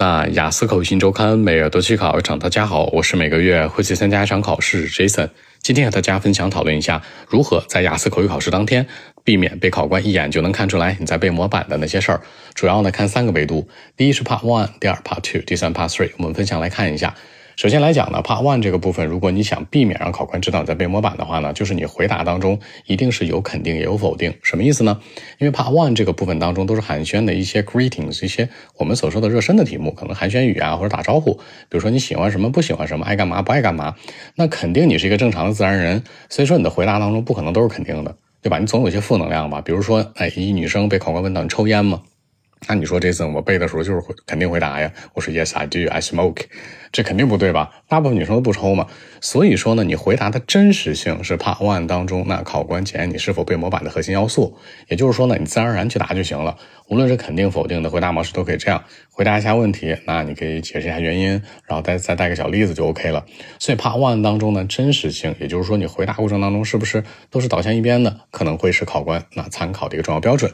那雅思口语新周刊每月都去考一场，大家好，我是每个月会去参加一场考试，Jason。今天和大家分享讨论一下，如何在雅思口语考试当天避免被考官一眼就能看出来你在背模板的那些事儿。主要呢看三个维度，第一是 Part One，第二 Part Two，第三 Part Three。我们分享来看一下。首先来讲呢，Part One 这个部分，如果你想避免让考官知道你在背模板的话呢，就是你回答当中一定是有肯定也有否定。什么意思呢？因为 Part One 这个部分当中都是寒暄的一些 greetings，一些我们所说的热身的题目，可能寒暄语啊或者打招呼。比如说你喜欢什么，不喜欢什么，爱干嘛不爱干嘛。那肯定你是一个正常的自然人，所以说你的回答当中不可能都是肯定的，对吧？你总有些负能量吧。比如说，哎，一女生被考官问到你抽烟吗？那你说这次我背的时候就是肯定回答呀，我说 Yes I do I smoke，这肯定不对吧？大部分女生都不抽嘛。所以说呢，你回答的真实性是 Part One 当中那考官检验你是否背模板的核心要素。也就是说呢，你自然而然去答就行了。无论是肯定否定的回答模式都可以这样回答一下问题。那你可以解释一下原因，然后再再带个小例子就 OK 了。所以 Part One 当中呢，真实性，也就是说你回答过程当中是不是都是倒向一边的，可能会是考官那参考的一个重要标准。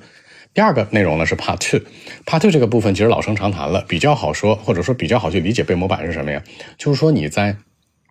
第二个内容呢是 Part Two，Part Two 这个部分其实老生常谈了，比较好说，或者说比较好去理解背模板是什么呀？就是说你在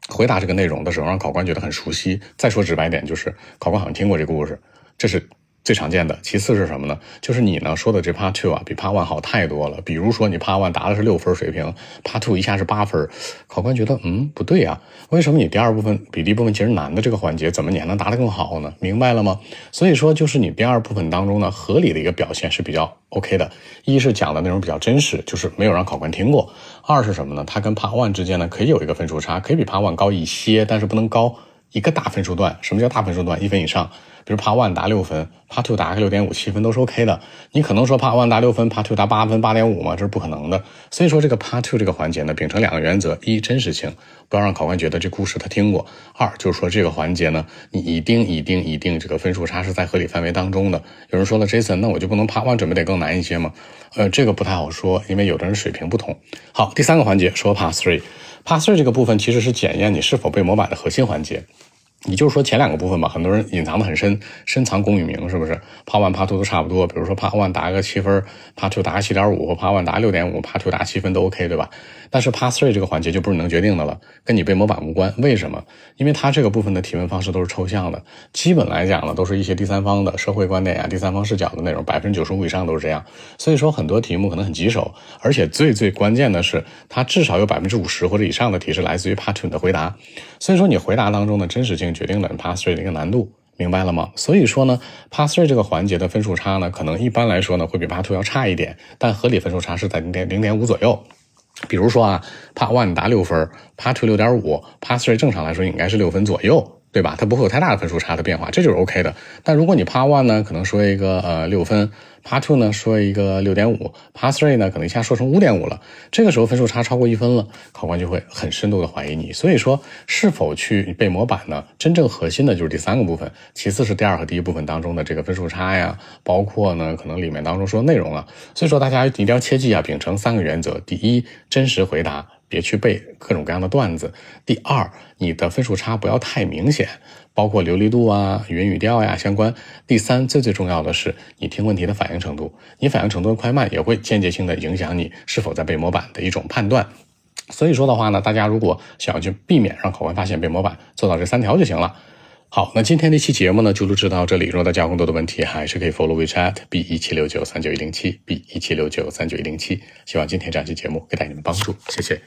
回答这个内容的时候，让考官觉得很熟悉。再说直白点，就是考官好像听过这个故事，这是。最常见的，其次是什么呢？就是你呢说的这 Part Two 啊，比 Part One 好太多了。比如说你 Part One 答的是六分水平，Part Two 一下是八分，考官觉得嗯不对啊，为什么你第二部分比第一部分其实难的这个环节，怎么你还能答得更好呢？明白了吗？所以说就是你第二部分当中呢，合理的一个表现是比较 OK 的。一是讲的内容比较真实，就是没有让考官听过；二是什么呢？它跟 Part One 之间呢可以有一个分数差，可以比 Part One 高一些，但是不能高一个大分数段。什么叫大分数段？一分以上。比如 Part One 答六分，Part Two 达个六点五七分都是 OK 的。你可能说 Part One 答六分，Part Two 达八分八点五吗？这是不可能的。所以说这个 Part Two 这个环节呢，秉承两个原则：一，真实性，不要让考官觉得这故事他听过；二，就是说这个环节呢，你一定一定一定这个分数差是在合理范围当中的。有人说了，Jason，那我就不能 Part One 准备得更难一些吗？呃，这个不太好说，因为有的人水平不同。好，第三个环节说 Part Three，Part Three 这个部分其实是检验你是否背模板的核心环节。你就是说前两个部分吧，很多人隐藏的很深，深藏功与名，是不是？Part One、Part Two 都差不多。比如说 Part One 答个七分，Part Two 答个七点五，或 Part One 答六点五，Part Two 答七分都 OK，对吧？但是 Part Three 这个环节就不是能决定的了，跟你背模板无关。为什么？因为它这个部分的提问方式都是抽象的，基本来讲呢，都是一些第三方的社会观点啊、第三方视角的内容，百分之九十五以上都是这样。所以说很多题目可能很棘手，而且最最关键的是，它至少有百分之五十或者以上的题是来自于 Part Two 的回答。所以说你回答当中的真实性决定了 pass Three。的一个难度，明白了吗？所以说呢 pass Three 这个环节的分数差呢，可能一般来说呢，会比 Part Two 要差一点，但合理分数差是在零点零点五左右。比如说啊，Part One 答六分，Part Two 六点五，pass Three 正常来说应该是六分左右。对吧？它不会有太大的分数差的变化，这就是 OK 的。但如果你 Part One 呢，可能说一个呃六分，Part Two 呢说一个六点五，Part Three 呢可能一下说成五点五了，这个时候分数差超过一分了，考官就会很深度的怀疑你。所以说，是否去背模板呢？真正核心的就是第三个部分，其次是第二和第一部分当中的这个分数差呀，包括呢可能里面当中说内容啊。所以说大家一定要切记啊，秉承三个原则：第一，真实回答。别去背各种各样的段子。第二，你的分数差不要太明显，包括流利度啊、语音语调呀相关。第三，最最重要的是你听问题的反应程度，你反应程度的快慢也会间接性的影响你是否在背模板的一种判断。所以说的话呢，大家如果想要去避免让考官发现背模板，做到这三条就行了。好，那今天这期节目呢就录制到这里。如果大家有更多的问题，还是可以 follow WeChat b 一七六九三九一零七 b 一七六九三九一零七。希望今天这期节目给到你们帮助，谢谢。